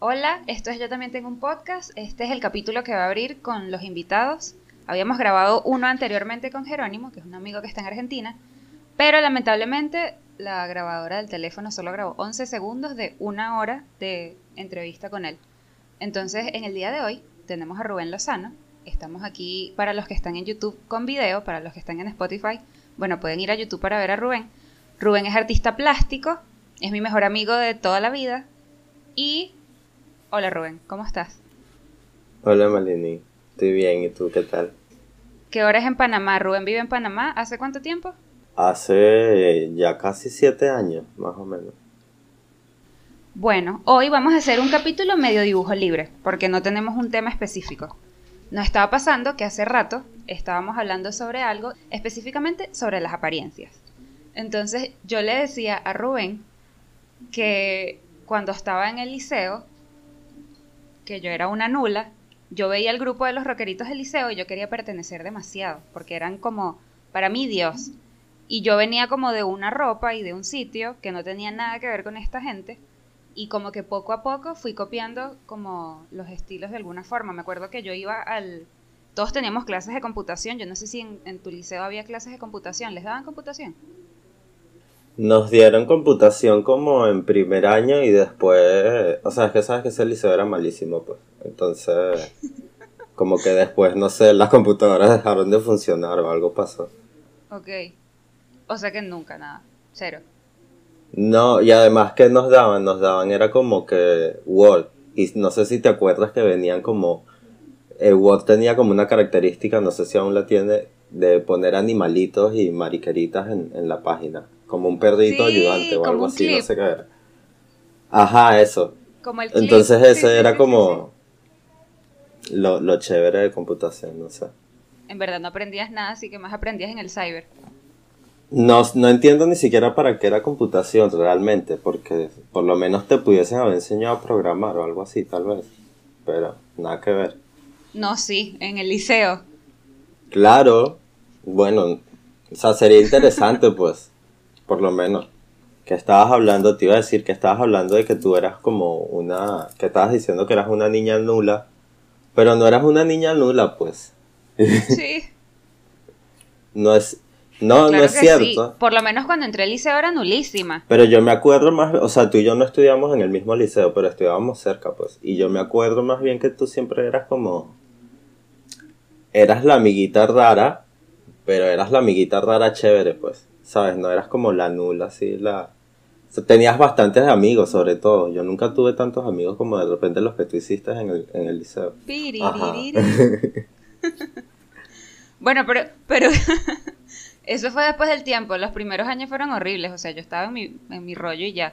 Hola, esto es Yo también tengo un podcast. Este es el capítulo que va a abrir con los invitados. Habíamos grabado uno anteriormente con Jerónimo, que es un amigo que está en Argentina, pero lamentablemente la grabadora del teléfono solo grabó 11 segundos de una hora de entrevista con él. Entonces, en el día de hoy tenemos a Rubén Lozano. Estamos aquí para los que están en YouTube con video, para los que están en Spotify. Bueno, pueden ir a YouTube para ver a Rubén. Rubén es artista plástico, es mi mejor amigo de toda la vida. Y... Hola Rubén, ¿cómo estás? Hola Malini, estoy bien, ¿y tú qué tal? ¿Qué hora es en Panamá? Rubén vive en Panamá, ¿hace cuánto tiempo? Hace ya casi siete años, más o menos. Bueno, hoy vamos a hacer un capítulo medio dibujo libre, porque no tenemos un tema específico. Nos estaba pasando que hace rato estábamos hablando sobre algo, específicamente sobre las apariencias. Entonces yo le decía a Rubén que cuando estaba en el liceo, que yo era una nula, yo veía el grupo de los rockeritos del liceo y yo quería pertenecer demasiado, porque eran como, para mí, Dios. Y yo venía como de una ropa y de un sitio que no tenía nada que ver con esta gente. Y como que poco a poco fui copiando como los estilos de alguna forma. Me acuerdo que yo iba al... Todos teníamos clases de computación. Yo no sé si en, en tu liceo había clases de computación. ¿Les daban computación? Nos dieron computación como en primer año y después, o sea, es que sabes que ese liceo era malísimo, pues. Entonces, como que después, no sé, las computadoras dejaron de funcionar o algo pasó. Ok. O sea que nunca, nada. Cero. No, y además que nos daban, nos daban era como que Word. Y no sé si te acuerdas que venían como... El Word tenía como una característica, no sé si aún la tiene, de poner animalitos y mariqueritas en, en la página como un perrito ayudante o algo así, no sé qué era. Ajá, eso. Como el Entonces ese era como lo, lo chévere de computación, no sé. En verdad no aprendías nada, así que más aprendías en el cyber. No, no entiendo ni siquiera para qué era computación realmente, porque por lo menos te pudiesen haber enseñado a programar o algo así, tal vez. Pero nada que ver. No, sí, en el liceo. Claro, bueno, o sea, sería interesante pues por lo menos. Que estabas hablando, te iba a decir que estabas hablando de que tú eras como una, que estabas diciendo que eras una niña nula, pero no eras una niña nula, pues. Sí. no es, no, no es cierto. Por lo menos cuando entré al liceo era nulísima. Pero yo me acuerdo más, o sea, tú y yo no estudiamos en el mismo liceo, pero estudiábamos cerca, pues. Y yo me acuerdo más bien que tú siempre eras como, eras la amiguita rara, pero eras la amiguita rara chévere, pues. ¿sabes? No eras como la nula, así, la... tenías bastantes amigos, sobre todo. Yo nunca tuve tantos amigos como de repente los que tú hiciste en el, en el liceo. bueno, pero, pero eso fue después del tiempo. Los primeros años fueron horribles, o sea, yo estaba en mi, en mi rollo y ya.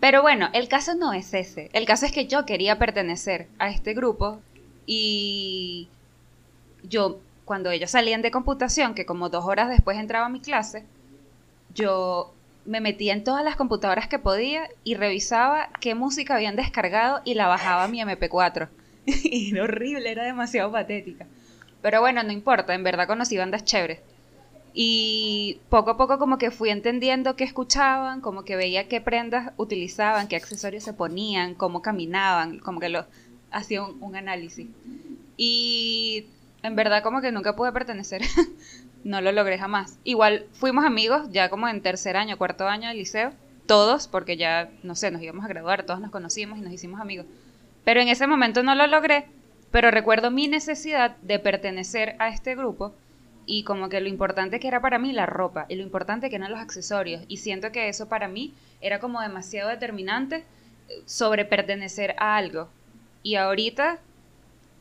Pero bueno, el caso no es ese. El caso es que yo quería pertenecer a este grupo y yo cuando ellos salían de computación, que como dos horas después entraba a mi clase, yo me metía en todas las computadoras que podía y revisaba qué música habían descargado y la bajaba a mi MP4. y era horrible, era demasiado patética. Pero bueno, no importa, en verdad conocí bandas chéveres. Y poco a poco como que fui entendiendo qué escuchaban, como que veía qué prendas utilizaban, qué accesorios se ponían, cómo caminaban, como que lo hacía un, un análisis. Y en verdad como que nunca pude pertenecer. no lo logré jamás. Igual fuimos amigos ya como en tercer año, cuarto año del liceo. Todos, porque ya, no sé, nos íbamos a graduar, todos nos conocimos y nos hicimos amigos. Pero en ese momento no lo logré, pero recuerdo mi necesidad de pertenecer a este grupo y como que lo importante que era para mí la ropa y lo importante que eran los accesorios. Y siento que eso para mí era como demasiado determinante sobre pertenecer a algo. Y ahorita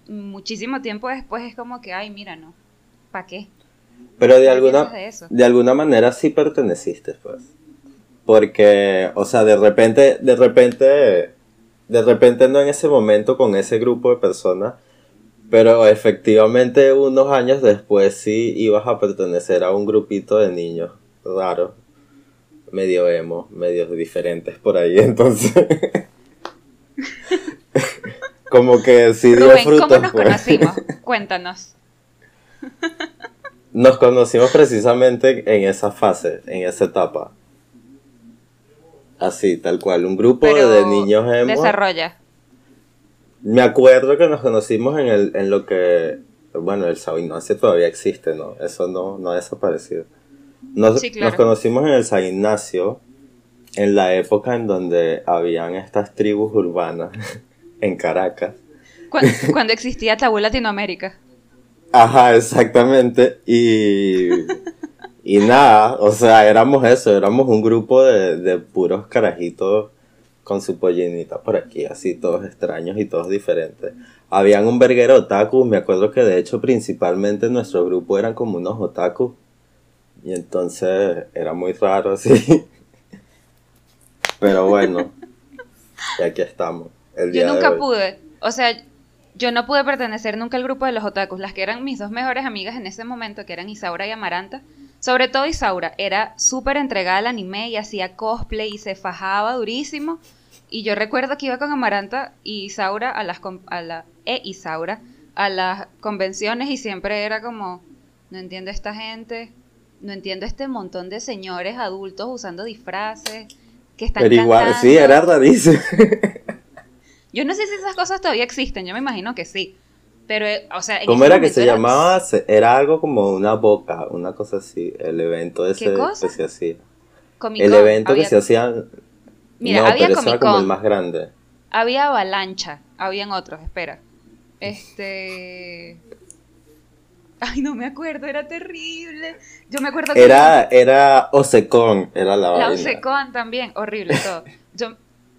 muchísimo tiempo después es como que, ay, mira, no, ¿para qué? Pero de alguna, de, alguna manera sí perteneciste, pues. Porque, o sea, de repente, de repente, de repente no en ese momento con ese grupo de personas, pero efectivamente unos años después sí ibas a pertenecer a un grupito de niños raros, medio emo, medio diferentes por ahí, entonces... Como que sí dio Rubén, frutos. ¿Cómo nos pues. conocimos? Cuéntanos. Nos conocimos precisamente en esa fase, en esa etapa. Así, tal cual. Un grupo Pero de niños emo. Desarrolla. Me acuerdo que nos conocimos en, el, en lo que, bueno, el Sao Ignacio todavía existe, ¿no? Eso no, no ha desaparecido. Nos, nos conocimos en el San Ignacio en la época en donde habían estas tribus urbanas en Caracas. Cuando, existía Tabú Latinoamérica. Ajá, exactamente. Y, y nada, o sea, éramos eso, éramos un grupo de, de puros carajitos con su pollinita por aquí, así todos extraños y todos diferentes. Habían un verguero otaku, me acuerdo que de hecho principalmente nuestro grupo eran como unos otaku. Y entonces era muy raro así. Pero bueno, y aquí estamos. El día yo nunca pude, o sea, yo no pude pertenecer nunca al grupo de los otakus. Las que eran mis dos mejores amigas en ese momento, que eran Isaura y Amaranta, sobre todo Isaura, era súper entregada al anime y hacía cosplay y se fajaba durísimo. Y yo recuerdo que iba con Amaranta y Isaura a las a la e Isaura a las convenciones y siempre era como no entiendo esta gente, no entiendo este montón de señores adultos usando disfraces pero igual, sí, era rarísimo. yo no sé si esas cosas todavía existen, yo me imagino que sí. Pero, eh, o sea, ¿Cómo era que se llamaba? Era algo como una boca, una cosa así, el evento ese que se hacía. el evento que se hacía... Mira, había pero era como el más grande. Había avalancha, habían otros, espera. Este... Ay, no me acuerdo, era terrible. Yo me acuerdo que... Era, era Osecon, era la La Osecon también, horrible todo. Yo,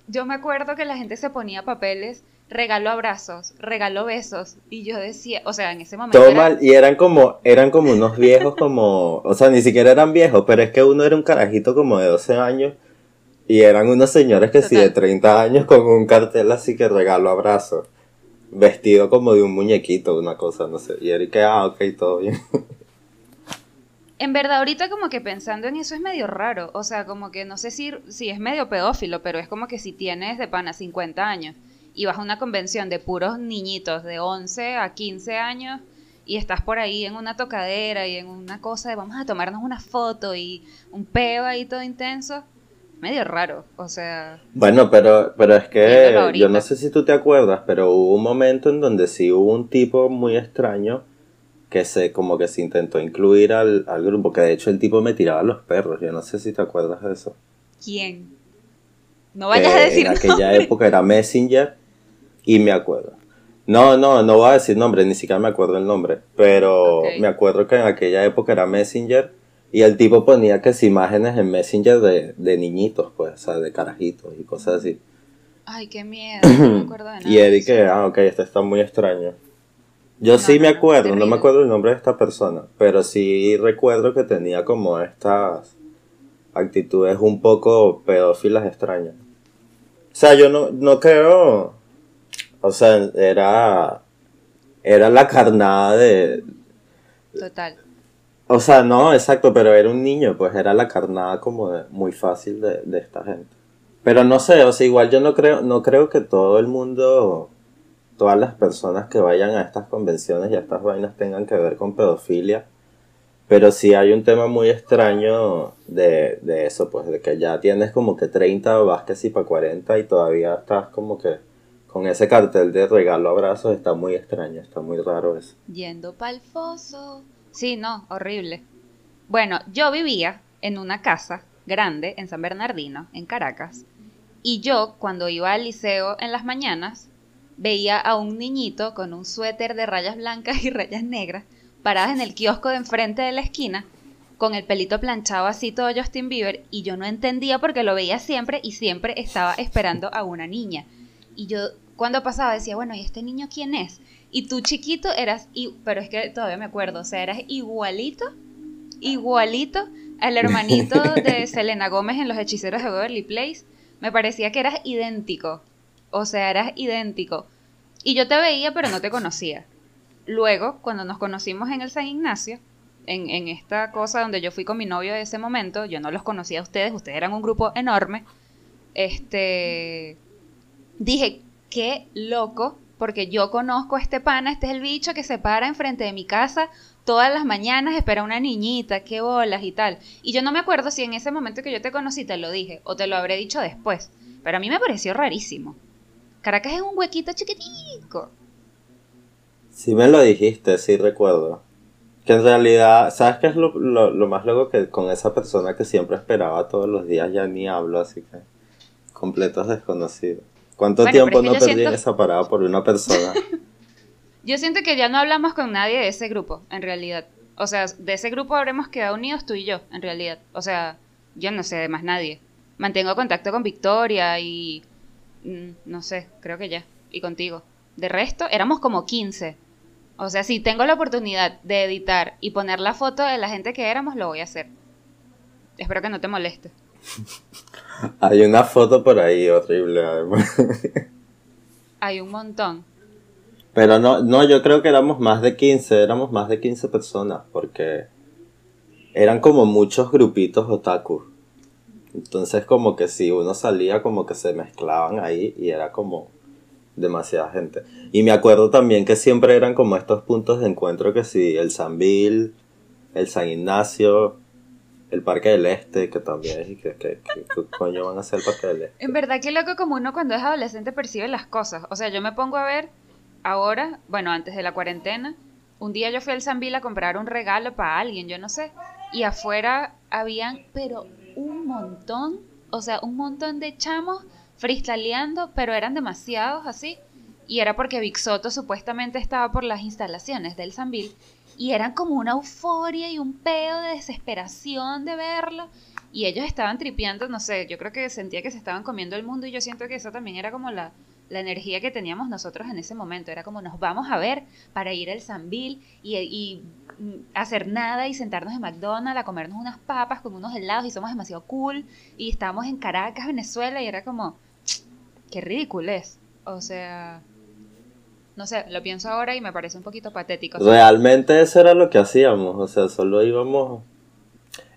yo me acuerdo que la gente se ponía papeles, regaló abrazos, regaló besos, y yo decía, o sea, en ese momento... Todo mal, y eran como, eran como unos viejos como, o sea, ni siquiera eran viejos, pero es que uno era un carajito como de 12 años, y eran unos señores que sí de 30 años con un cartel así que regaló abrazos vestido como de un muñequito, una cosa, no sé. Y Erika, ah, ok, todo bien. En verdad, ahorita como que pensando en eso es medio raro. O sea, como que no sé si, si es medio pedófilo, pero es como que si tienes de pana 50 años y vas a una convención de puros niñitos de 11 a 15 años y estás por ahí en una tocadera y en una cosa de vamos a tomarnos una foto y un peo ahí todo intenso, medio raro, o sea... Bueno, pero, pero es que yo no sé si tú te acuerdas, pero hubo un momento en donde sí hubo un tipo muy extraño que se como que se intentó incluir al, grupo, que de hecho el tipo me tiraba a los perros, yo no sé si te acuerdas de eso. ¿Quién? No vayas a decir En aquella época era Messenger y me acuerdo. No, no, no voy a decir nombre, ni siquiera me acuerdo el nombre, pero me acuerdo que en aquella época era Messenger y el tipo ponía que es imágenes en Messenger de, de niñitos, pues, o sea, de carajitos y cosas así. Ay, qué miedo, no me acuerdo de nada. y Eric, ah, ok, este está muy extraño. Yo sí me acuerdo, no me acuerdo el nombre de esta persona, pero sí recuerdo que tenía como estas actitudes un poco pedófilas extrañas. O sea, yo no, no creo, o sea, era, era la carnada de... Total. O sea, no, exacto, pero era un niño, pues era la carnada como de, muy fácil de, de, esta gente. Pero no sé, o sea, igual yo no creo, no creo que todo el mundo, todas las personas que vayan a estas convenciones y a estas vainas tengan que ver con pedofilia. Pero sí hay un tema muy extraño de, de eso, pues de que ya tienes como que 30, vas sí para 40 y todavía estás como que con ese cartel de regalo abrazos, está muy extraño, está muy raro eso. Yendo pa'l foso. Sí, no, horrible. Bueno, yo vivía en una casa grande en San Bernardino, en Caracas, y yo cuando iba al liceo en las mañanas veía a un niñito con un suéter de rayas blancas y rayas negras paradas en el kiosco de enfrente de la esquina con el pelito planchado así todo Justin Bieber y yo no entendía porque lo veía siempre y siempre estaba esperando a una niña. Y yo cuando pasaba decía, bueno, ¿y este niño quién es? Y tú chiquito eras, pero es que todavía me acuerdo, o sea, eras igualito, igualito al hermanito de Selena Gómez en Los Hechiceros de Beverly Place. Me parecía que eras idéntico, o sea, eras idéntico. Y yo te veía, pero no te conocía. Luego, cuando nos conocimos en el San Ignacio, en, esta cosa donde yo fui con mi novio de ese momento, yo no los conocía a ustedes, ustedes eran un grupo enorme, este, dije, qué loco porque yo conozco a este pana, este es el bicho que se para enfrente de mi casa todas las mañanas, espera una niñita, qué bolas y tal. Y yo no me acuerdo si en ese momento que yo te conocí te lo dije o te lo habré dicho después, pero a mí me pareció rarísimo. Caracas es un huequito chiquitico. Sí me lo dijiste, sí recuerdo. Que en realidad, ¿sabes qué es lo, más loco? Que con esa persona que siempre esperaba todos los días ya ni hablo, así que completos desconocidos. ¿Cuánto tiempo no perdí en esa parada por una persona? yo siento que ya no hablamos con nadie de ese grupo, en realidad. O sea, de ese grupo habremos quedado unidos tú y yo, en realidad. O sea, yo no sé de más nadie. Mantengo contacto con Victoria y... Mm, no sé, creo que ya. Y contigo. De resto, éramos como 15. O sea, si tengo la oportunidad de editar y poner la foto de la gente que éramos, lo voy a hacer. Espero que no te moleste. Hay una foto por ahí horrible, además. Hay un montón. Pero no, no, yo creo que éramos más de 15, éramos más de 15 personas, porque eran como muchos grupitos otaku. Entonces como que si uno salía como que se mezclaban ahí y era como demasiada gente. Y me acuerdo también que siempre eran como estos puntos de encuentro que si el San Bill, el San Ignacio, el Parque del Este, que también, y que, que, coño van a hacer el Parque del Este. En verdad que loco como uno cuando es adolescente percibe las cosas. O sea, yo me pongo a ver ahora, bueno, antes de la cuarentena, un día yo fui al San Bill a comprar un regalo para alguien, yo no sé, y afuera habían, pero un montón, o sea, un montón de chamos freestyleando, pero eran demasiados así. Y era porque Big Soto supuestamente estaba por las instalaciones del Bill y eran como una euforia y un pedo de desesperación de verlo. Y ellos estaban tripeando, no sé, yo creo que sentía que se estaban comiendo el mundo y yo siento que eso también era como la, la energía que teníamos nosotros en ese momento. Era como nos vamos a ver para ir al Bill y, y hacer nada y sentarnos en McDonald's a comernos unas papas con unos helados y somos demasiado cool. Y estábamos en Caracas, Venezuela y era como, qué ridículo es. O sea, no sé, lo pienso ahora y me parece un poquito patético. Realmente eso era lo que hacíamos, o sea, solo íbamos...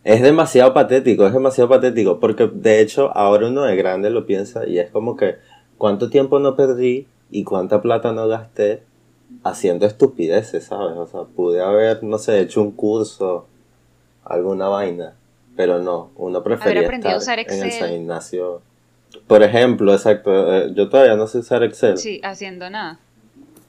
Es demasiado patético, es demasiado patético, porque de hecho ahora uno de grande lo piensa y es como que cuánto tiempo no perdí y cuánta plata no gasté haciendo estupideces, ¿sabes? O sea, pude haber, no sé, hecho un curso, alguna vaina, pero no, uno prefería estar en el San Ignacio por ejemplo, exacto, eh, yo todavía no sé usar Excel. Sí, haciendo nada.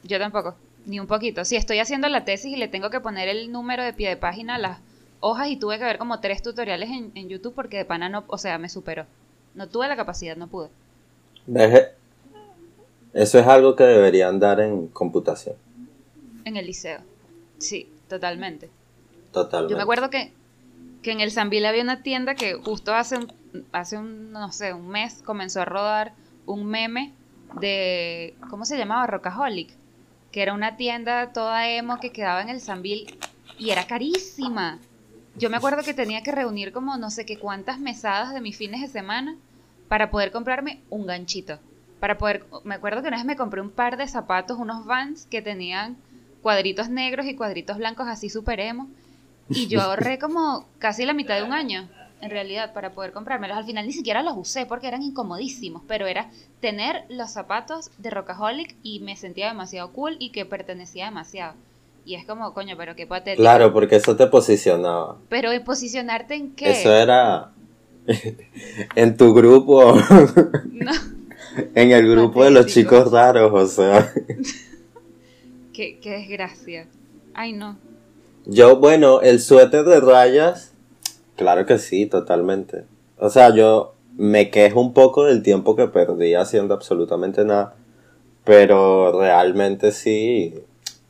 Yo tampoco, ni un poquito. Si estoy haciendo la tesis y le tengo que poner el número de pie de página a las hojas y tuve que ver como tres tutoriales en, YouTube porque de pana no, o sea, me superó. No tuve la capacidad, no pude. Eso es algo que deberían dar en computación. En el liceo. Sí, totalmente. Totalmente. Yo me acuerdo que, que en el Sambil había una tienda que justo hace un, hace un, no sé, un mes comenzó a rodar un meme de, ¿cómo se llamaba? Rockaholic, que era una tienda toda emo que quedaba en el Sambil y era carísima. Yo me acuerdo que tenía que reunir como no sé qué cuántas mesadas de mis fines de semana para poder comprarme un ganchito. Para poder, me acuerdo que una vez me compré un par de zapatos, unos Vans que tenían cuadritos negros y cuadritos blancos así super emo. Y yo ahorré como casi la mitad de un año en realidad, para poder comprármelos. Al final ni siquiera los usé porque eran incomodísimos, pero era tener los zapatos de Rockaholic y me sentía demasiado cool y que pertenecía demasiado. Y es como, coño, pero qué patético. Claro, porque eso te posicionaba. Pero ¿y posicionarte en qué? Eso era en tu grupo. no. En el grupo de los chicos raros, o sea. qué, qué desgracia. Ay, no. Yo, bueno, el suéter de rayas Claro que sí, totalmente. O sea, yo me quejo un poco del tiempo que perdí haciendo absolutamente nada, pero realmente sí,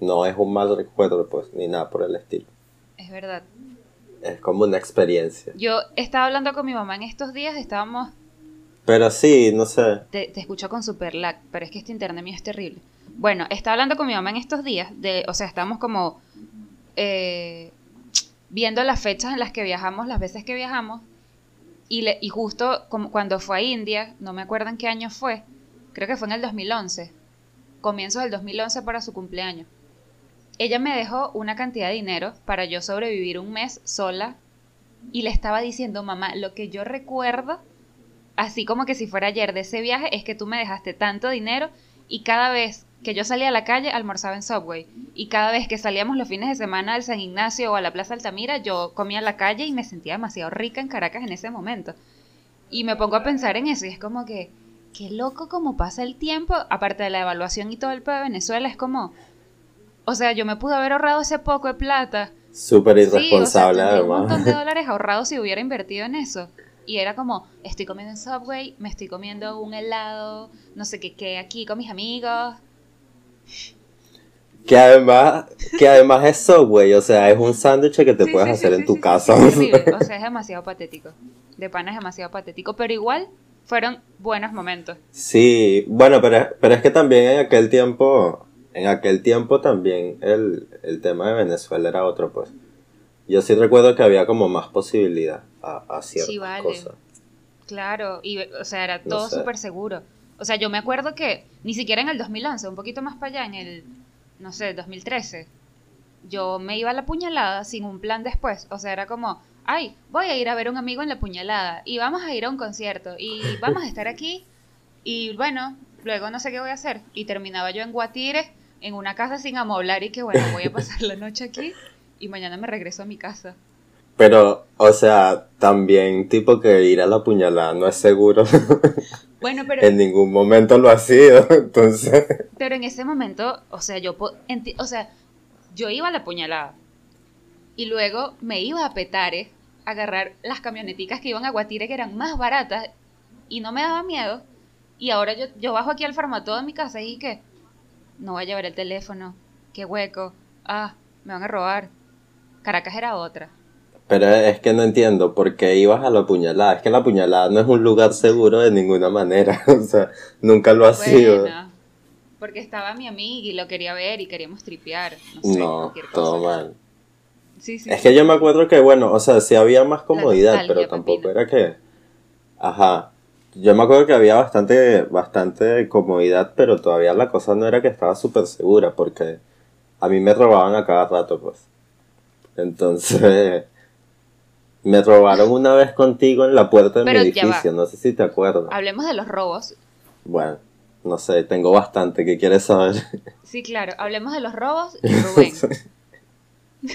no es un mal recuerdo, pues, ni nada por el estilo. Es verdad. Es como una experiencia. Yo estaba hablando con mi mamá en estos días, estábamos... Pero sí, no sé. Te, te escucho con super lag, pero es que este internet mío es terrible. Bueno, estaba hablando con mi mamá en estos días, de, o sea, estábamos como... Eh, viendo las fechas en las que viajamos, las veces que viajamos, y, le, y justo como cuando fue a India, no me acuerdo en qué año fue, creo que fue en el 2011, comienzo del 2011 para su cumpleaños. Ella me dejó una cantidad de dinero para yo sobrevivir un mes sola y le estaba diciendo, mamá, lo que yo recuerdo, así como que si fuera ayer de ese viaje, es que tú me dejaste tanto dinero y cada vez que yo salía a la calle almorzaba en Subway y cada vez que salíamos los fines de semana al San Ignacio o a la Plaza Altamira yo comía en la calle y me sentía demasiado rica en Caracas en ese momento. Y me pongo a pensar en eso y es como que, qué loco como pasa el tiempo, aparte de la evaluación y todo el pedo de Venezuela, es como, o sea, yo me pude haber ahorrado ese poco de plata. Súper irresponsable, sí, Un montón de dólares ahorrados si hubiera invertido en eso. Y era como, estoy comiendo en Subway, me estoy comiendo un helado, no sé qué, qué aquí con mis amigos. Que además, que además es Subway, o sea, es un sándwich que te puedes hacer en tu casa. o sea, es demasiado patético. De pana es demasiado patético, pero igual fueron buenos momentos. Sí, bueno, pero, pero es que también en aquel tiempo, en aquel tiempo también el, el tema de Venezuela era otro, pues. Yo sí recuerdo que había como más posibilidad a, a ciertas sí, vale. cosas. Claro, y o sea, era todo súper seguro. O sea, yo me acuerdo que ni siquiera en el 2011, un poquito más para allá, en el, no sé, 2013, yo me iba a la puñalada sin un plan después. O sea, era como, ay, voy a ir a ver a un amigo en la puñalada y vamos a ir a un concierto y vamos a estar aquí y bueno, luego no sé qué voy a hacer. Y terminaba yo en Guatire, en una casa sin amoblar y que bueno, voy a pasar la noche aquí y mañana me regreso a mi casa. Pero, o sea, también tipo que ir a la puñalada no es seguro. Bueno, pero... en ningún momento lo ha sido, entonces... Pero en ese momento, o sea, yo, o sea, yo iba a la puñalada y luego me iba a Petare agarrar las camioneticas que iban a Guatire que eran más baratas y no me daba miedo. Y ahora yo, yo bajo aquí al farmatodo de mi casa y que no voy a llevar el teléfono, qué hueco, ah, me van a robar. Caracas era otra. Pero es que no entiendo por qué ibas a la puñalada. Es que la puñalada no es un lugar seguro de ninguna manera. o sea, nunca lo ha sido. Porque estaba mi amiga y lo quería ver y queríamos tripear. No, todo mal es que yo me acuerdo que, bueno, o sea, sí había más comodidad, pero tampoco era que... Ajá. Yo me acuerdo que había bastante, bastante comodidad, pero todavía la cosa no era que estaba súper segura, porque a mí me robaban a cada rato, pues. Entonces, me robaron una vez contigo en la puerta de mi edificio, no sé si te acuerdas. Hablemos de los robos. Bueno, no sé, tengo bastante, ¿qué quieres saber? Sí, claro, hablemos de los robos y Rubén.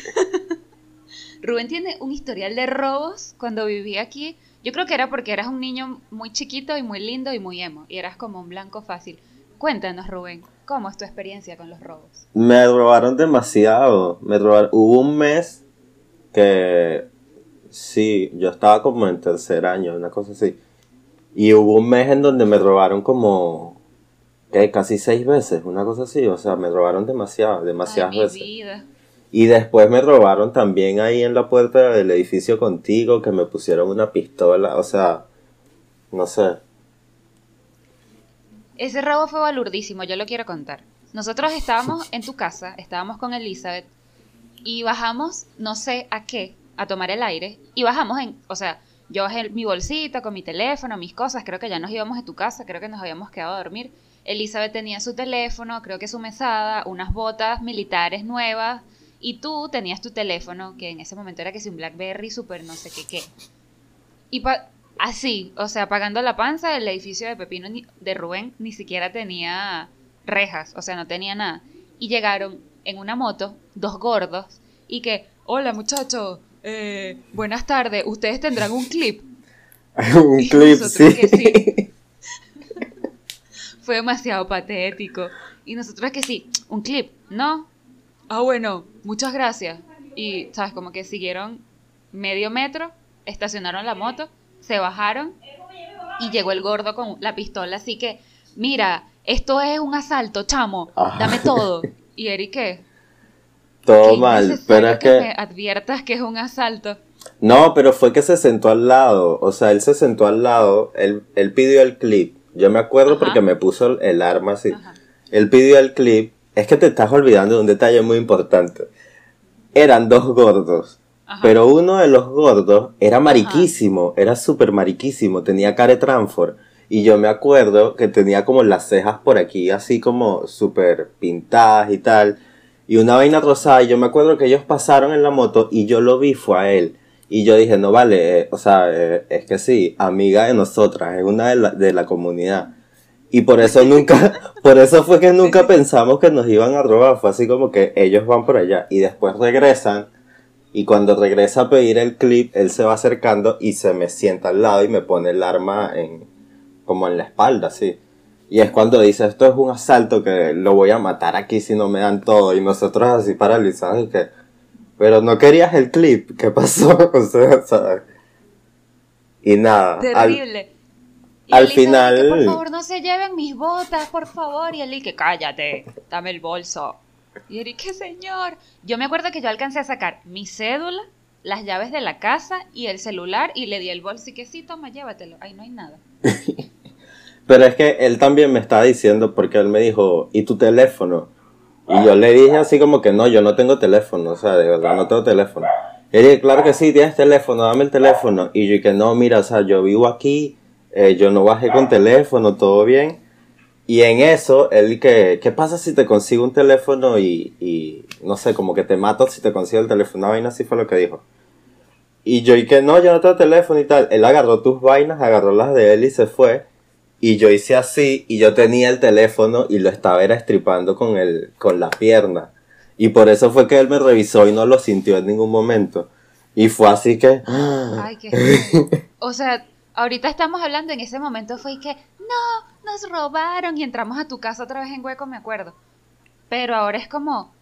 Rubén tiene un historial de robos cuando vivía aquí. Yo creo que era porque eras un niño muy chiquito y muy lindo y muy emo. Y eras como un blanco fácil. Cuéntanos, Rubén, ¿cómo es tu experiencia con los robos? Me robaron demasiado. Me robaron. Hubo un mes que. Sí, yo estaba como en tercer año, una cosa así. Y hubo un mes en donde me robaron como. Casi seis veces, una cosa así. O sea, me robaron demasiado, demasiadas Ay, mi Vida. Y después me robaron también ahí en la puerta del edificio contigo, que me pusieron una pistola, o sea, no sé. Ese robo fue balurdísimo, yo lo quiero contar. Nosotros estábamos en tu casa, estábamos con Elizabeth, y bajamos, no sé a qué, a tomar el aire, y bajamos en, o sea, yo bajé mi bolsita con mi teléfono, mis cosas, creo que ya nos íbamos de tu casa, creo que nos habíamos quedado a dormir. Elizabeth tenía su teléfono, creo que su mesada, unas botas militares nuevas, y tú tenías tu teléfono, que en ese momento era que si un Blackberry super no sé qué qué. Y así, o sea, pagando la panza, el edificio de Pepino de Rubén ni siquiera tenía rejas, o sea, no tenía nada. Y llegaron en una moto dos gordos y que, hola muchachos, eh, buenas tardes, ustedes tendrán un clip. un clip, sí. Fue demasiado patético. Y nosotros que sí, un clip, ¿no? ah, bueno, muchas gracias. Y, ¿sabes? Como que siguieron medio metro, estacionaron la moto, se bajaron y llegó el gordo con la pistola. Así que, mira, esto es un asalto, chamo, dame todo. Y Eric, ¿qué? Todo mal, pero es que... que... adviertas que es un asalto. No, pero fue que se sentó al lado, o sea, él se sentó al lado, él, él pidió el clip, yo me acuerdo porque me puso el arma así, él pidió el clip es que te estás olvidando de un detalle muy importante. Eran dos gordos. Pero uno de los gordos era mariquísimo, era súper mariquísimo, tenía cara de. Y yo me acuerdo que tenía como las cejas por aquí, así como súper pintadas y tal. Y una vaina rosada. Y yo me acuerdo que ellos pasaron en la moto y yo lo vi, fue a él. Y yo dije, no vale, eh, o sea, eh, es que sí, amiga de nosotras, es una de la, de la comunidad. Y por eso nunca, por eso fue que nunca pensamos que nos iban a robar. Fue así como que ellos van por allá y después regresan. Y cuando regresa a pedir el clip, él se va acercando y se me sienta al lado y me pone el arma en, como en la espalda, sí. Y es cuando dice, esto es un asalto que lo voy a matar aquí si no me dan todo. Y nosotros así paralizados y que, pero no querías el clip, ¿qué pasó? o sea, Y nada. Terrible. Al, final... por favor, no se lleven mis botas, por favor. Y él que cállate, dame el bolso. Y Eric, ¿qué señor? Yo me acuerdo que yo alcancé a sacar mi cédula, las llaves de la casa y el celular y le di el bolso y que sí, toma, llévatelo. Ahí no hay nada. Pero es que él también me estaba diciendo, porque él me dijo, ¿y tu teléfono? Y yo le dije así como que no, yo no tengo teléfono, o sea, de verdad no tengo teléfono. Y él dije, claro que sí, tienes teléfono, dame el teléfono. Y yo dije, no, mira, o sea, yo vivo aquí, eh, yo no bajé con teléfono, todo bien. Y en eso, él que, ¿qué pasa si te consigo un teléfono y, y, no sé, como que te mato si te consigo el teléfono? Una vaina así fue lo que dijo. Y yo dije, no, yo no tengo teléfono y tal. Él agarró tus vainas, agarró las de él y se fue. Y yo hice así y yo tenía el teléfono y lo estaba era estripando con, el, con la pierna. Y por eso fue que él me revisó y no lo sintió en ningún momento. Y fue así que... Ay, qué... o sea, ahorita estamos hablando, en ese momento fue que, no, nos robaron y entramos a tu casa otra vez en hueco, me acuerdo. Pero ahora es como,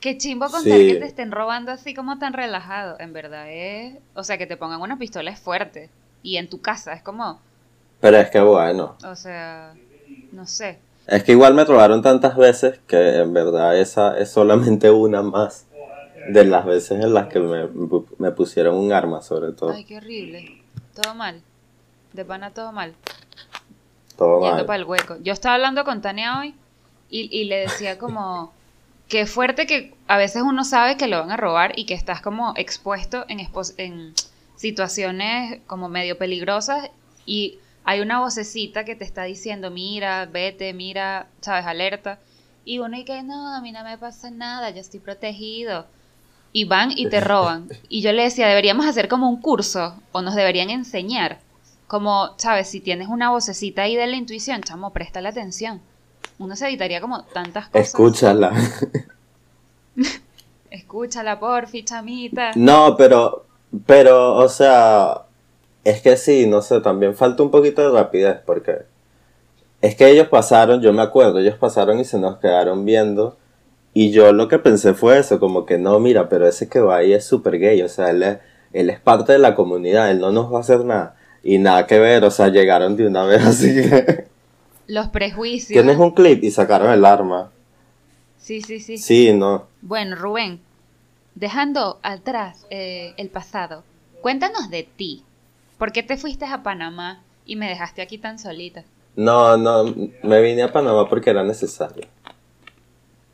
qué chimbo contar que te estén robando así como tan relajado. En verdad es, o sea, que te pongan una pistola es fuerte. Y en tu casa es como, pero es que bueno. O sea, no sé. Es que igual me robaron tantas veces que en verdad esa es solamente una más de las veces en las que me, pusieron un arma, sobre todo. Ay, qué horrible. Todo mal. De pana todo mal. Todo Yendo para el hueco. Yo estaba hablando con Tania hoy y, y le decía como que fuerte que a veces uno sabe que lo van a robar y que estás como expuesto en, en situaciones como medio peligrosas y hay una vocecita que te está diciendo, mira, vete, mira, sabes, alerta. Y uno y que no, a mí no me pasa nada, yo estoy protegido. Y van y te roban. Y yo le decía, deberíamos hacer como un curso o nos deberían enseñar. Como, sabes, si tienes una vocecita ahí de la intuición, chamo, presta la atención. Uno se evitaría como tantas cosas. Escúchala. Escúchala, porfi, chamita. No, pero, pero, o sea, es que sí, no sé, también falta un poquito de rapidez porque es que ellos pasaron, yo me acuerdo, ellos pasaron y se nos quedaron viendo y yo lo que pensé fue eso, como que no, mira, pero ese que va ahí es súper gay, o sea, él es, él es parte de la comunidad, él no nos va a hacer nada y nada que ver, o sea, llegaron de una vez así que... Los prejuicios. Tienes un clip y sacaron el arma. Sí, sí, sí. Sí, no. Bueno, Rubén, dejando atrás eh, el pasado, cuéntanos de ti. ¿Por qué te fuiste a Panamá y me dejaste aquí tan solita? No, no, me vine a Panamá porque era necesario.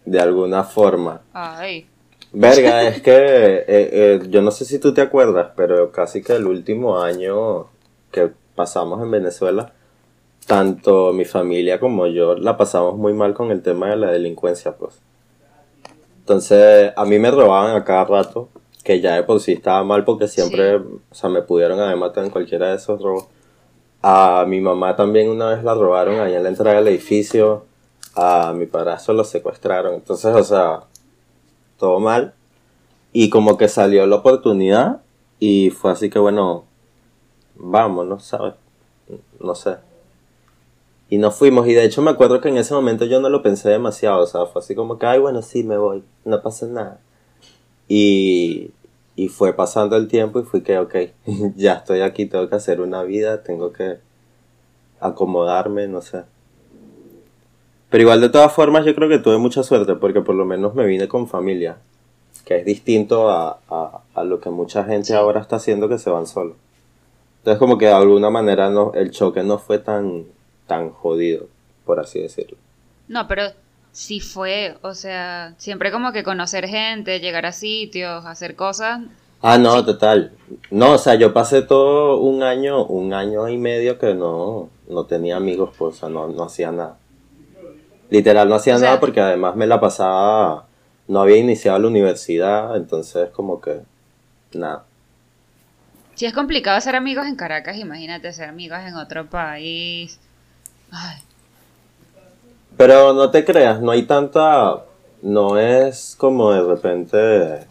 De alguna forma. Ay. Verga, es que eh, eh, yo no sé si tú te acuerdas, pero casi que el último año que pasamos en Venezuela, tanto mi familia como yo la pasamos muy mal con el tema de la delincuencia, pues. Entonces, a mí me robaban a cada rato que ya de por sí estaba mal porque siempre, o sea, me pudieron haber matado en cualquiera de esos robos. A mi mamá también una vez la robaron allá en la entrada del edificio. A mi padrastro lo secuestraron. Entonces, o sea, todo mal. Y como que salió la oportunidad y fue así que, bueno, vámonos, ¿sabes? No sé. Y nos fuimos. Y de hecho me acuerdo que en ese momento yo no lo pensé demasiado. O sea, fue así como que, ay, bueno, sí, me voy. No pasa nada. Y, y fue pasando el tiempo y fui que, ok, ya estoy aquí, tengo que hacer una vida, tengo que acomodarme, no sé. Pero igual de todas formas yo creo que tuve mucha suerte porque por lo menos me vine con familia, que es distinto a, a, lo que mucha gente ahora está haciendo que se van solos. Entonces como que de alguna manera no, el choque no fue tan, tan jodido, por así decirlo. No, pero sí fue, o sea, siempre como que conocer gente, llegar a sitios, hacer cosas. Ah, no, total. No, o sea, yo pasé todo un año, un año y medio que no, no tenía amigos, pues, o sea, no, no hacía nada. Literal, no hacía nada porque además me la pasaba, no había iniciado la universidad, entonces como que, nada. Si es complicado hacer amigos en Caracas, imagínate ser amigos en otro país. Ay, pero no te creas, no hay tanta, no es como de repente,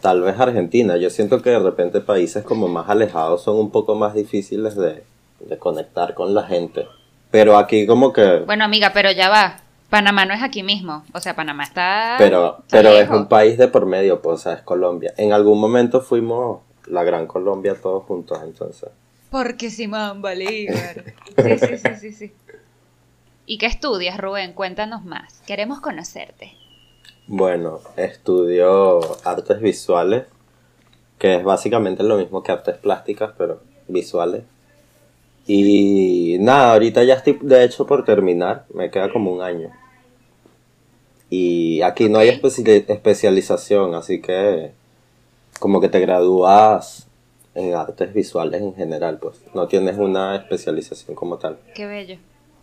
tal vez Argentina, yo siento que de repente países como más alejados son un poco más difíciles de, de conectar con la gente. Pero aquí como que... Bueno, amiga, pero ya va. Panamá no es aquí mismo. O sea, Panamá está... Pero, pero es un país de por medio, pues, o sea, es Colombia. En algún momento fuimos la Gran Colombia todos juntos, entonces. Porque Simón Bolívar. Sí, sí, sí, sí, sí. ¿Y qué estudias, Rubén? Cuéntanos más. Queremos conocerte. Bueno, estudio artes visuales, que es básicamente lo mismo que artes plásticas, pero visuales. Y nada, ahorita ya estoy de hecho por terminar, me queda como un año. Y aquí no hay especialización, así que como que te gradúas en artes visuales en general, pues no tienes una especialización como tal. Qué bello.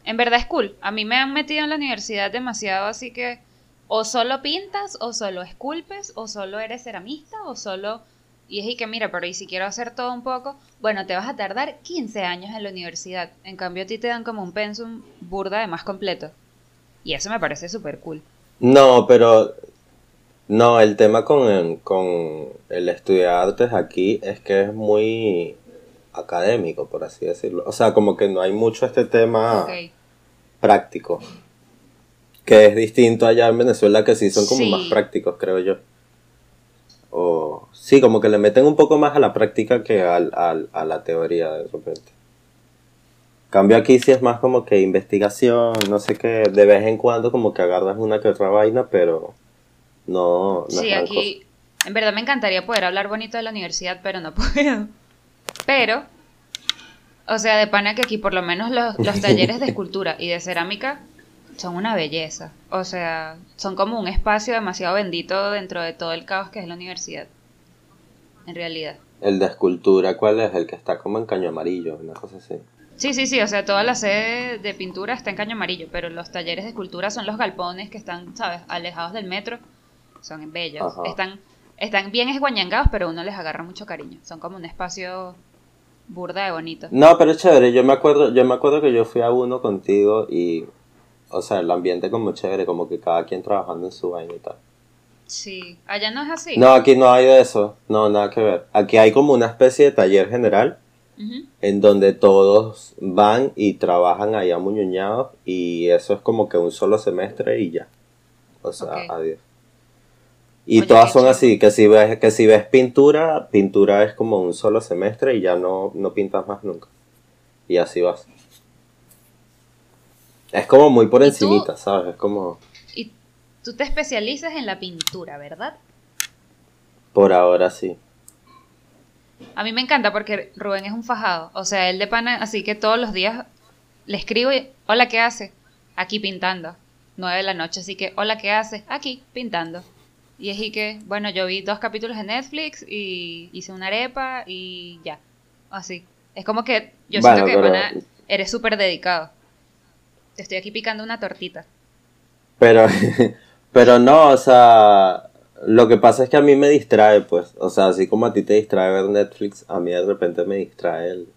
En verdad es cool. A mí me han metido en la universidad demasiado, así que o solo pintas, o solo esculpes, o solo eres ceramista, o solo... Y es y que mira, pero y si quiero hacer todo un poco, bueno, te vas a tardar 15 años en la universidad. En cambio a ti te dan como un pensum burda de más completo. Y eso me parece súper cool. No, pero no, el tema con con el estudiar artes aquí es que es muy académico, por así decirlo. O sea, como que no hay mucho este tema práctico. Que es distinto allá en Venezuela, que sí son como más prácticos, creo yo. O sí, como que le meten un poco más a la práctica que al, a la teoría de repente. Cambio aquí sí es más como que investigación, no sé qué, de vez en cuando como que agarras una que otra vaina, pero no, no Sí, aquí, en verdad me encantaría poder hablar bonito de la universidad, pero no puedo. Pero, o sea, de pana que aquí por lo menos los, los talleres de escultura y de cerámica son una belleza. O sea, son como un espacio demasiado bendito dentro de todo el caos que es la universidad. En realidad. El de escultura, ¿cuál es? El que está como en caño amarillo, una cosa así. Sí, sí, sí, o sea, toda la sede de pintura está en caño amarillo, pero los talleres de escultura son los galpones que están, ¿sabes?, alejados del metro son bellos. Están, están bien esguañangados, pero uno les agarra mucho cariño. Son como un espacio burda de bonito. No, pero es chévere. Yo me acuerdo, yo me acuerdo que yo fui a uno contigo y, o sea, el ambiente como chévere, como que cada quien trabajando en su vaina y tal. Sí, allá no es así. No, aquí no hay de eso, no, nada que ver. Aquí hay como una especie de taller general en donde todos van y trabajan allá muñoñados y eso es como que un solo semestre y ya. O sea, adiós. Y todas son así, que si ves, que si ves pintura, pintura es como un solo semestre y ya no, no pintas más nunca. Y así vas. Es como muy por encimita, ¿sabes? Es como... Y tú te especializas en la pintura, ¿verdad? Por ahora sí. A mí me encanta porque Rubén es un fajado. O sea, él de pana, así que todos los días le escribo y, hola, ¿qué hace? Aquí pintando. Nueve de la noche, así que, hola, ¿qué hace? Aquí pintando. Y es y que, bueno, yo vi dos capítulos de Netflix y hice una arepa y ya. Así. Es como que yo siento que eres súper dedicado. Te estoy aquí picando una tortita. Pero, pero no, o sea, lo que pasa es que a mí me distrae, pues. O sea, así como a ti te distrae ver Netflix, a mí de repente me distrae el,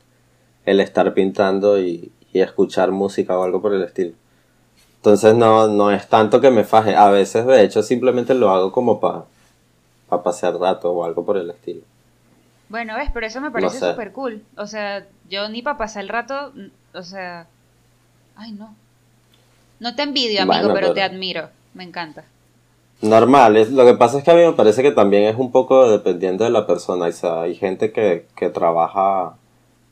el estar pintando y, y escuchar música o algo por el estilo. Entonces no, no es tanto que me faje. A veces, de hecho, simplemente lo hago como para pa pasar rato o algo por el estilo. Bueno, ves, pero eso me parece súper cool. O sea, yo ni para pasar el rato, o sea... Ay, no. No te envidio, amigo, pero, te admiro. Me encanta. Normal, es, lo que pasa es que a mí me parece que también es un poco dependiente de la persona. O sea, hay gente que, que trabaja,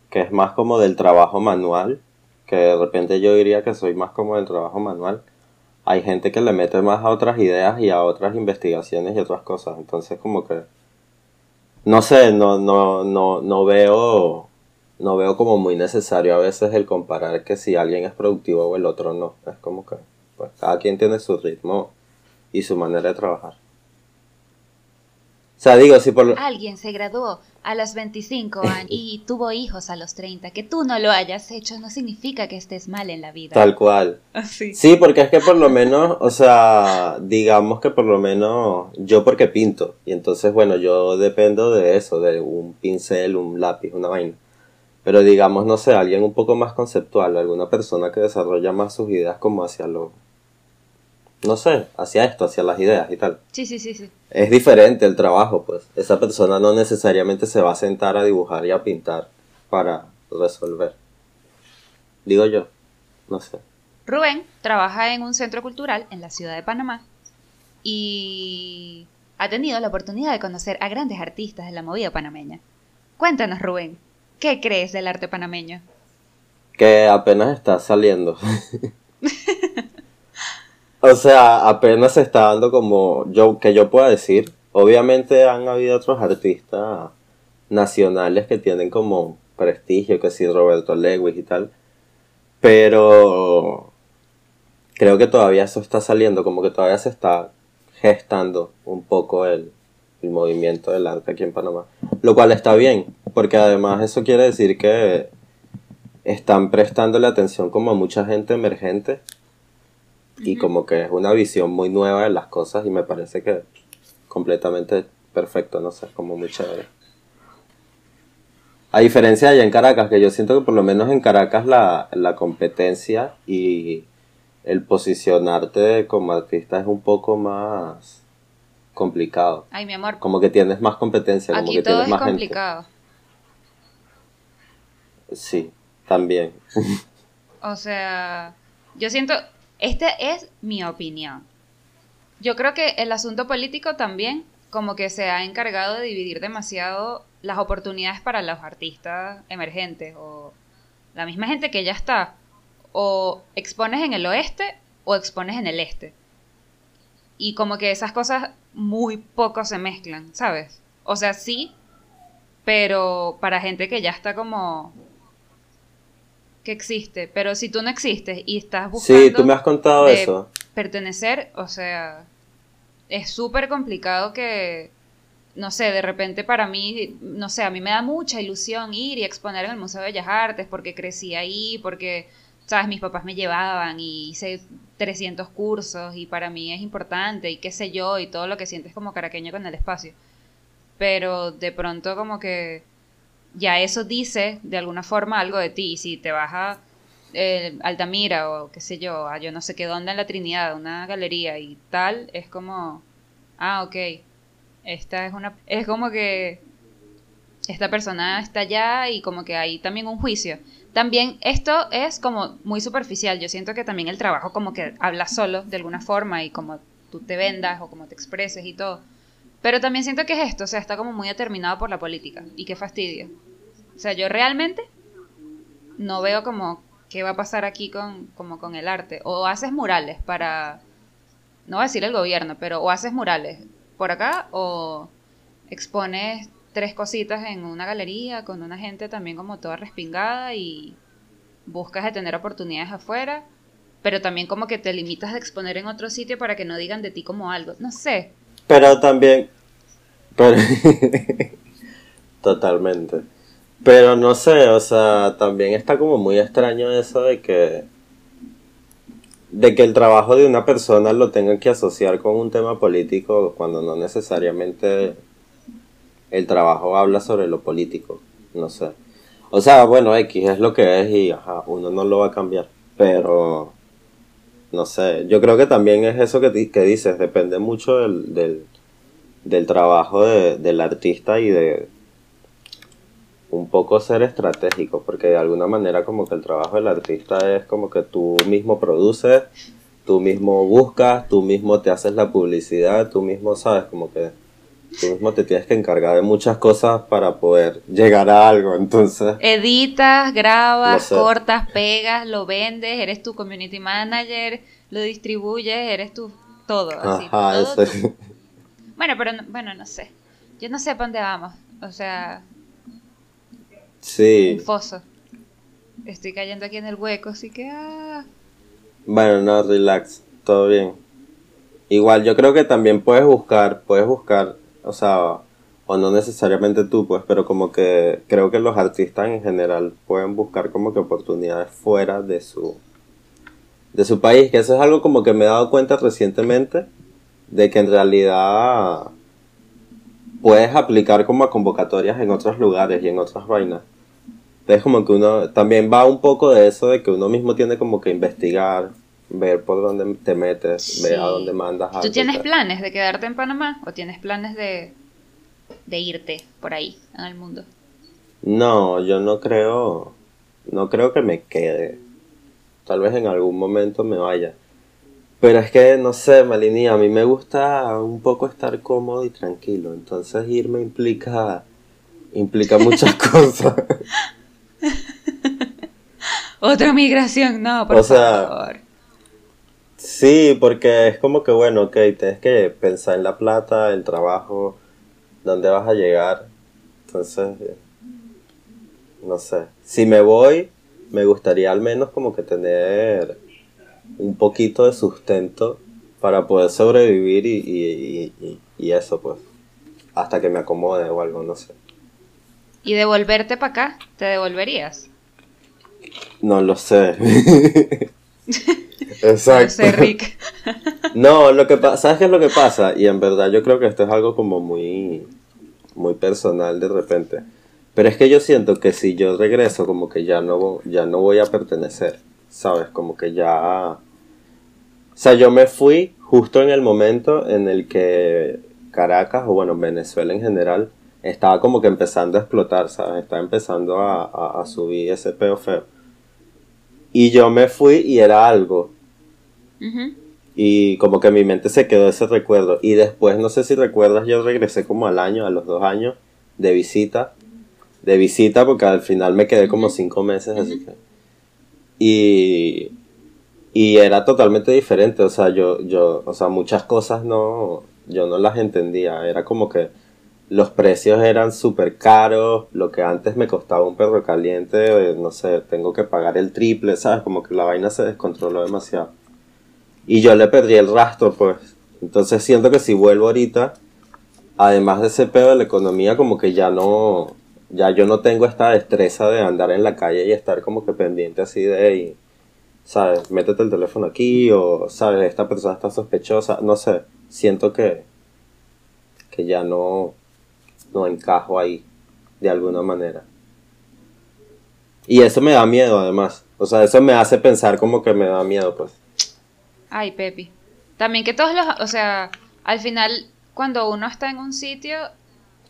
que es más como del trabajo manual que de repente yo diría que soy más como del trabajo manual. Hay gente que le mete más a otras ideas y a otras investigaciones y otras cosas. Entonces como que no sé, no, no, no, no veo no veo como muy necesario a veces el comparar que si alguien es productivo o el otro no. Es como que pues cada quien tiene su ritmo y su manera de trabajar. O sea, digo, si por... Alguien se graduó a los 25 años y tuvo hijos a los 30. Que tú no lo hayas hecho no significa que estés mal en la vida. Tal cual. Así. Sí, porque es que por lo menos, o sea, digamos que por lo menos yo porque pinto. Y entonces, bueno, yo dependo de eso, de un pincel, un lápiz, una vaina. Pero digamos, no sé, alguien un poco más conceptual, alguna persona que desarrolla más sus ideas como hacia lo no sé, hacia esto, hacia las ideas y tal. Sí, sí, sí, sí. Es diferente el trabajo, pues. Esa persona no necesariamente se va a sentar a dibujar y a pintar para resolver. Digo yo, no sé. Rubén trabaja en un centro cultural en la ciudad de Panamá y ha tenido la oportunidad de conocer a grandes artistas de la movida panameña. Cuéntanos, Rubén, ¿qué crees del arte panameño? Que apenas está saliendo. o sea, apenas se está dando como yo que yo pueda decir. Obviamente han habido otros artistas nacionales que tienen como prestigio, que sí, Roberto Lewis y tal. Pero creo que todavía eso está saliendo, como que todavía se está gestando un poco el, movimiento del arte aquí en Panamá. Lo cual está bien, porque además eso quiere decir que están prestándole atención como a mucha gente emergente y como que es una visión muy nueva de las cosas y me parece que completamente perfecto, no sé, como muy chévere. A diferencia de allá en Caracas, que yo siento que por lo menos en Caracas la, la competencia y el posicionarte como artista es un poco más complicado. Ay, mi amor. Como que tienes más competencia, como que tienes más complicado. Sí, también. o sea, yo siento, esta es mi opinión. Yo creo que el asunto político también como que se ha encargado de dividir demasiado las oportunidades para los artistas emergentes o la misma gente que ya está o expones en el oeste o expones en el este. Y como que esas cosas muy poco se mezclan, ¿sabes? O sea, sí, pero para gente que ya está como que existe, pero si tú no existes y estás buscando Sí, tú me has contado eso. pertenecer, o sea, es súper complicado que no sé, de repente para mí, no sé, a mí me da mucha ilusión ir y exponer en el Museo de Bellas Artes porque crecí ahí, porque sabes, mis papás me llevaban y hice 300 cursos y para mí es importante y qué sé yo y todo lo que sientes como caraqueño con el espacio. Pero de pronto como que ya eso dice de alguna forma algo de ti. Si te vas a eh, Altamira o qué sé yo, a yo no sé qué dónde en la Trinidad, una galería y tal, es como, ah, ok, esta es una, es como que esta persona está allá y como que hay también un juicio. También esto es como muy superficial. Yo siento que también el trabajo como que habla solo de alguna forma y como tú te vendas o como te expreses y todo. Pero también siento que es esto, o sea, está como muy determinado por la política y qué fastidio. O sea, yo realmente no veo como qué va a pasar aquí con, como con el arte. O haces murales para, no voy a decir el gobierno, pero o haces murales por acá o expones tres cositas en una galería con una gente también como toda respingada y buscas de tener oportunidades afuera, pero también como que te limitas a exponer en otro sitio para que no digan de ti como algo, no sé. Pero también, totalmente. Pero no sé, o sea, también está como muy extraño eso de que de que el trabajo de una persona lo tengan que asociar con un tema político cuando no necesariamente el trabajo habla sobre lo político, no sé. O sea, bueno, X es lo que es y ajá, uno no lo va a cambiar, pero no sé, yo creo que también es eso que, que dices, depende mucho del, del, del trabajo de, del artista y de un poco ser estratégico, porque de alguna manera como que el trabajo del artista es como que tú mismo produces, tú mismo buscas, tú mismo te haces la publicidad, tú mismo sabes como que tú mismo te tienes que encargar de muchas cosas para poder llegar a algo, entonces... Editas, grabas, cortas, pegas, lo vendes, eres tu community manager, lo distribuyes, eres tu todo, así. Bueno, pero bueno, no sé. Yo no sé para dónde vamos. O sea... Sí. Un foso. Estoy cayendo aquí en el hueco, así que... Ah. Bueno, no, relax, todo bien. Igual yo creo que también puedes buscar, puedes buscar o sea, o no necesariamente tú, pues, pero como que creo que los artistas en general pueden buscar como que oportunidades fuera de su de su país, que eso es algo como que me he dado cuenta recientemente de que en realidad puedes aplicar como a convocatorias en otros lugares y en otras vainas. Entonces como que uno también va un poco de eso de que uno mismo tiene como que investigar, ver por dónde te metes, ver a dónde mandas. ¿Tú tienes planes de quedarte en Panamá o tienes planes de, de irte por ahí en el mundo? No, yo no creo, no creo que me quede. tal vez en algún momento me vaya. Pero es que, no sé, Malini, a mí me gusta un poco estar cómodo y tranquilo. Entonces irme implica, implica muchas cosas. Otra migración, no, por favor. Sí, porque es como que, bueno, ok, tienes que pensar en la plata, el trabajo, dónde vas a llegar. Entonces, no sé. Si me voy, me gustaría al menos como que tener un poquito de sustento para poder sobrevivir y, y, eso, pues, hasta que me acomode o algo, no sé. ¿Y devolverte para acá? ¿Te devolverías? No lo sé. Exacto. No sé, Rick. no, lo que ¿sabes qué es lo que pasa? Y en verdad yo creo que esto es algo como muy, muy personal de repente. Pero es que yo siento que si yo regreso, como que ya no, ya no voy a pertenecer. ¿sabes? Como que ya... O sea, yo me fui justo en el momento en el que Caracas, o bueno, Venezuela en general, estaba como que empezando a explotar, ¿sabes? Estaba empezando a, subir ese peo feo. Y yo me fui y era algo. Y como que en mi mente se quedó ese recuerdo. Y después, no sé si recuerdas, yo regresé como al año, a los dos años, de visita. De visita porque al final me quedé como cinco meses, así que... Y, y era totalmente diferente, o sea, yo, yo, o sea, muchas cosas no, yo no las entendía, era como que los precios eran súper caros, lo que antes me costaba un perro caliente, eh, no sé, tengo que pagar el triple, ¿sabes? Como que la vaina se descontroló demasiado. Y yo le perdí el rastro, pues. Entonces siento que si vuelvo ahorita, además de ese pedo de la economía, como que ya no, ya yo no tengo esta destreza de andar en la calle y estar como que pendiente así de, ¿sabes? Métete el teléfono aquí o, ¿sabes? Esta persona está sospechosa, no sé, siento que, que ya no, no encajo ahí de alguna manera. Y eso me da miedo además, o sea, eso me hace pensar como que me da miedo, pues. Ay, Pepi. También que todos los, o sea, al final, cuando uno está en un sitio,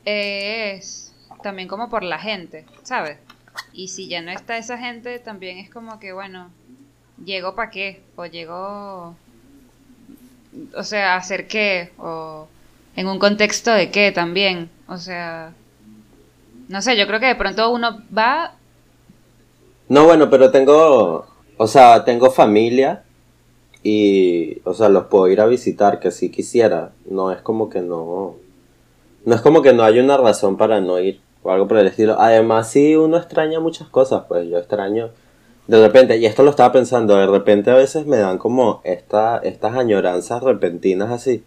es también como por la gente, ¿sabes? Y si ya no está esa gente, también es como que, bueno, llego para qué, o llego, o sea, hacer qué, o en un contexto de qué también, o sea, no sé, yo creo que de pronto uno va... No, bueno, pero tengo, o sea, tengo familia y, o sea, los puedo ir a visitar, que si quisiera, no es como que no, no es como que no hay una razón para no ir o algo por el estilo. Además, si uno extraña muchas cosas, pues yo extraño de repente, y esto lo estaba pensando, de repente a veces me dan como esta, estas añoranzas repentinas así.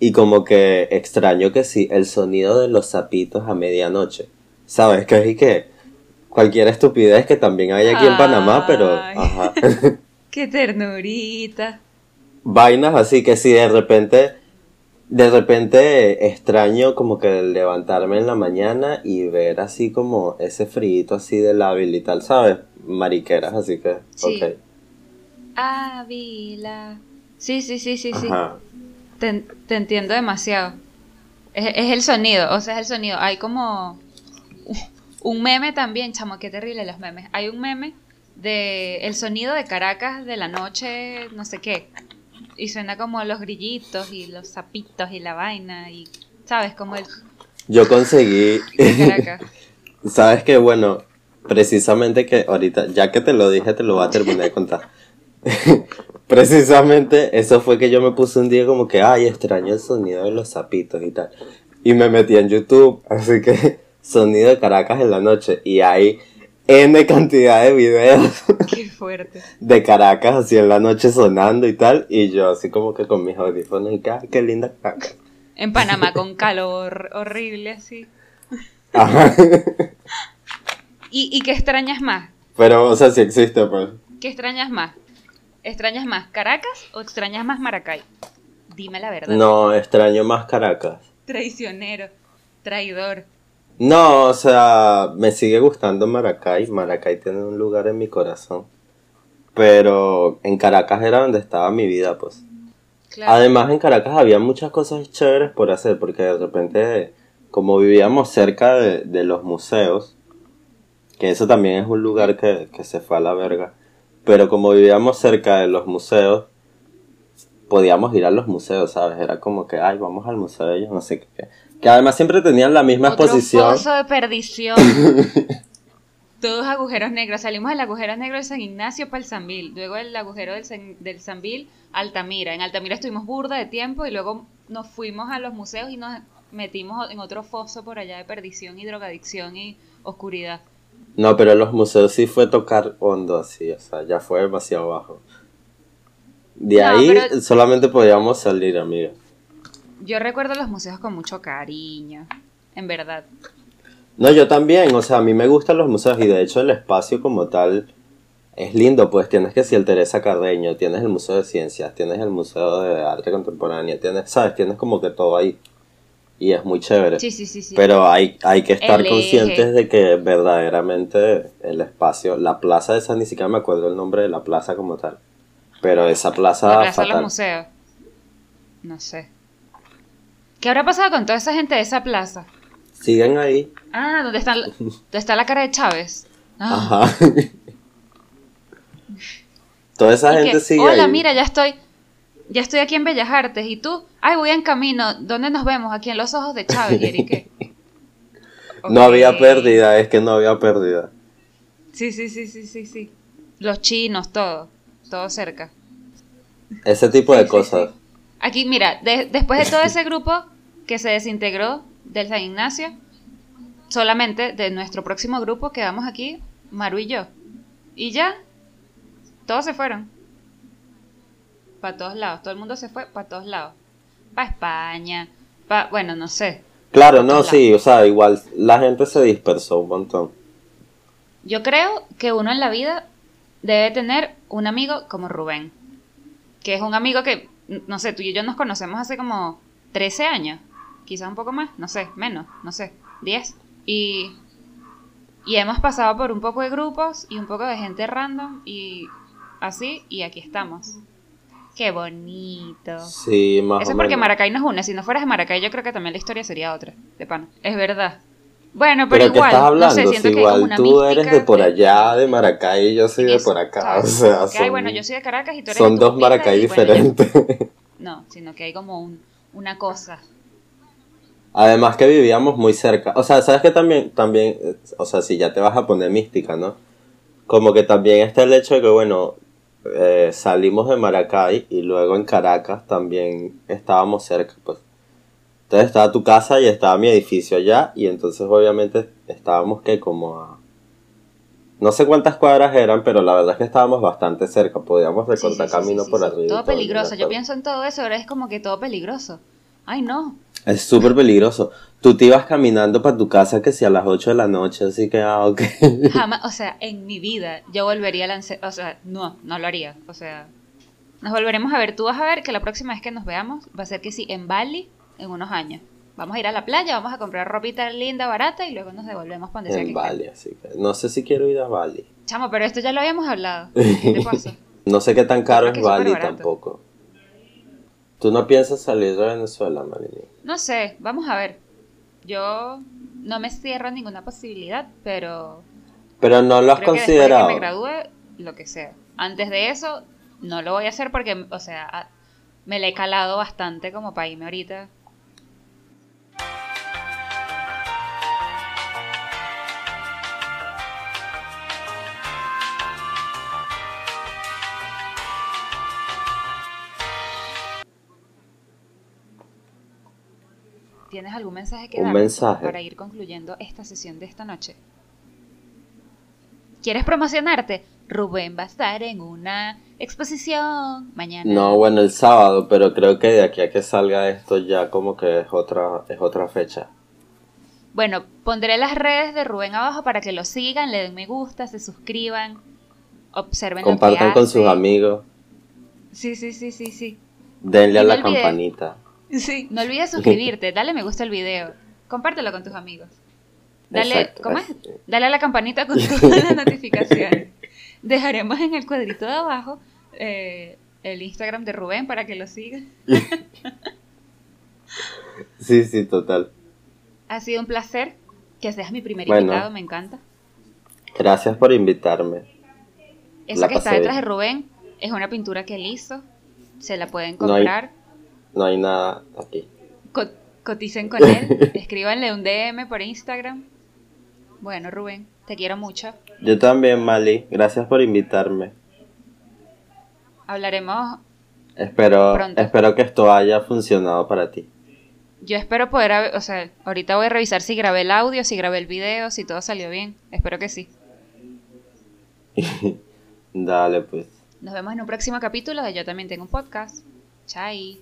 Y como que extraño que sí, el sonido de los zapitos a medianoche. ¿Sabes? Que es que cualquier estupidez que también hay aquí en Panamá, pero... Ajá. Qué ternurita. Vainas así que si de repente de repente extraño como que levantarme en la mañana y ver así como ese frío así de lábil y tal, ¿sabes? Mariqueras, así que, sí. ok. Ávila. Sí, sí, sí, sí, sí. Te, entiendo demasiado. Es, es, el sonido, o sea, es el sonido. Hay como un meme también, chamo, qué terrible los memes. Hay un meme de el sonido de Caracas de la noche, no sé qué y suena como los grillitos y los zapitos y la vaina y, ¿sabes? Como el... Yo conseguí... Sabes que, bueno, precisamente que ahorita, ya que te lo dije, te lo voy a terminar de contar. precisamente eso fue que yo me puse un día como que, ay, extraño el sonido de los zapitos y tal. Y me metí en YouTube, así que sonido de Caracas en la noche. Y ahí N cantidad de videos. Qué fuerte. De Caracas así en la noche sonando y tal. Y yo así como que con mis audífonos y que, qué linda Caracas. En Panamá con calor horrible así. Ajá. ¿Y, ¿Y qué extrañas más? Pero, o sea, si existe, pues. ¿Qué extrañas más? ¿Extrañas más Caracas o extrañas más Maracay? Dime la verdad. No, extraño más Caracas. Traicionero, traidor. No, o sea, me sigue gustando Maracay. Maracay tiene un lugar en mi corazón. Pero en Caracas era donde estaba mi vida, pues. Además, en Caracas había muchas cosas chéveres por hacer, porque de repente, como vivíamos cerca de, los museos, que eso también es un lugar que, se fue a la verga, pero como vivíamos cerca de los museos, podíamos ir a los museos, ¿sabes? Era como que, ay, vamos al museo de ellos, no sé qué. Que además siempre tenían la misma Otro exposición. Pozo de perdición. Todos agujeros negros. Salimos del agujero negro de San Ignacio para el Sambil. Luego el agujero del, San, del Sambil, Altamira. En Altamira estuvimos burda de tiempo y luego nos fuimos a los museos y nos metimos en otro foso por allá de perdición y drogadicción y oscuridad. No, pero en los museos sí fue tocar hondo así, o sea, ya fue demasiado bajo. De ahí solamente podíamos salir, amiga. Yo recuerdo los museos con mucho cariño, en verdad. No, yo también, o sea, a mí me gustan los museos y de hecho el espacio como tal es lindo, pues tienes que si el Teresa Carreño, tienes el Museo de Ciencias, tienes el Museo de Arte Contemporánea, tienes, sabes, tienes como que todo ahí y es muy chévere. Sí, sí, sí, sí. Pero hay, hay que estar conscientes de que verdaderamente el espacio, la plaza de esa, ni siquiera me acuerdo el nombre de la plaza como tal, pero esa plaza... La plaza de los museos. No sé. ¿Qué habrá pasado con toda esa gente de esa plaza? Siguen ahí. Ah, ¿dónde está, ¿dónde está la cara de Chávez? Ah. Ajá. toda esa gente sigue Hola, mira, ya estoy ya estoy aquí en Bellas Artes y tú, ay, voy en camino, ¿dónde nos vemos? Aquí en los ojos de Chávez, Eric. No había pérdida, es que no había pérdida. Sí, sí, sí, sí, sí, sí. Los chinos, todo, todo cerca. Ese tipo de cosas. Aquí, mira, después de todo ese grupo que se desintegró del San Ignacio, solamente de nuestro próximo grupo quedamos aquí, Maru y yo. Y ya, todos se fueron para todos lados. Todo el mundo se fue para todos lados. Para España, para, bueno, no sé. Claro, no, sí, o sea, igual la gente se dispersó un montón. Yo creo que uno en la vida debe tener un amigo como Rubén, que es un amigo que, no sé, tú y yo nos conocemos hace como 13 años, quizás un poco más, no sé, menos, no sé, 10. Y, y hemos pasado por un poco de grupos y un poco de gente random y así, y aquí estamos. Qué bonito. Sí, más Eso es porque Maracay nos une. Si no fueras de Maracay, yo creo que también la historia sería otra, de pan. Es verdad. Bueno, pero, igual. estás hablando? No sé, si igual tú eres de por allá, de Maracay, y yo soy de por acá. O sea, son, bueno, yo soy de Caracas y tú eres Son dos Maracay diferentes. no, sino que hay como una cosa. Además que vivíamos muy cerca. O sea, sabes que también, también, o sea, si ya te vas a poner mística, ¿no? Como que también está el hecho de que, bueno, eh, salimos de Maracay y luego en Caracas también estábamos cerca, pues. Entonces estaba tu casa y estaba mi edificio allá y entonces obviamente estábamos que como a... No sé cuántas cuadras eran, pero la verdad es que estábamos bastante cerca, podíamos recortar camino por arriba. Todo, peligroso, yo pienso en todo eso, ahora es como que todo peligroso. Ay, no. Es súper peligroso. Tú te ibas caminando para tu casa que si a las 8 de la noche, así que, ah, ok. Jamás, o sea, en mi vida yo volvería a lanzar, o sea, no, no lo haría, o sea, nos volveremos a ver. Tú vas a ver que la próxima vez que nos veamos va a ser que sí, en Bali, en unos años. Vamos a ir a la playa, vamos a comprar ropita linda, barata y luego nos devolvemos para donde En Bali, así que no sé si quiero ir a Bali. Chamo, pero esto ya lo habíamos hablado. ¿Qué te pasa? no sé qué tan caro es Bali tampoco. ¿Tú no piensas salir de Venezuela, Marilyn? No sé, vamos a ver. Yo no me cierro ninguna posibilidad, pero... Pero no lo has considerado. Que que me gradúe, lo que sea. Antes de eso, no lo voy a hacer porque, o sea, me le he calado bastante como para irme ahorita ¿Tienes algún mensaje que dar para ir concluyendo esta sesión de esta noche? ¿Quieres promocionarte? Rubén va a estar en una exposición mañana. No, bueno, el sábado, pero creo que de aquí a que salga esto ya como que es otra, es otra fecha. Bueno, pondré las redes de Rubén abajo para que lo sigan, le den me gusta, se suscriban, observen Compartan lo que con sus amigos. Sí, sí, sí, sí, sí. Denle a la campanita. Sí, no olvides suscribirte, dale me gusta al video, compártelo con tus amigos. Dale, ¿cómo es? Dale a la campanita con todas las notificaciones. Dejaremos en el cuadrito de abajo eh, el Instagram de Rubén para que lo siga. sí, sí, total. Ha sido un placer que seas mi primer invitado, me encanta. Gracias por invitarme. Esa que está detrás de Rubén es una pintura que él hizo. Se la pueden comprar. No hay, nada aquí. coticen con él. Escríbanle un DM por Instagram. Bueno, Rubén, te quiero mucho. Yo también, Mali. Gracias por invitarme. Hablaremos. Espero, espero que esto haya funcionado para ti. Yo espero poder, o sea, ahorita voy a revisar si grabé el audio, si grabé el video, si todo salió bien. Espero que sí. Dale, pues. Nos vemos en un próximo capítulo de Yo también tengo un podcast. Chai.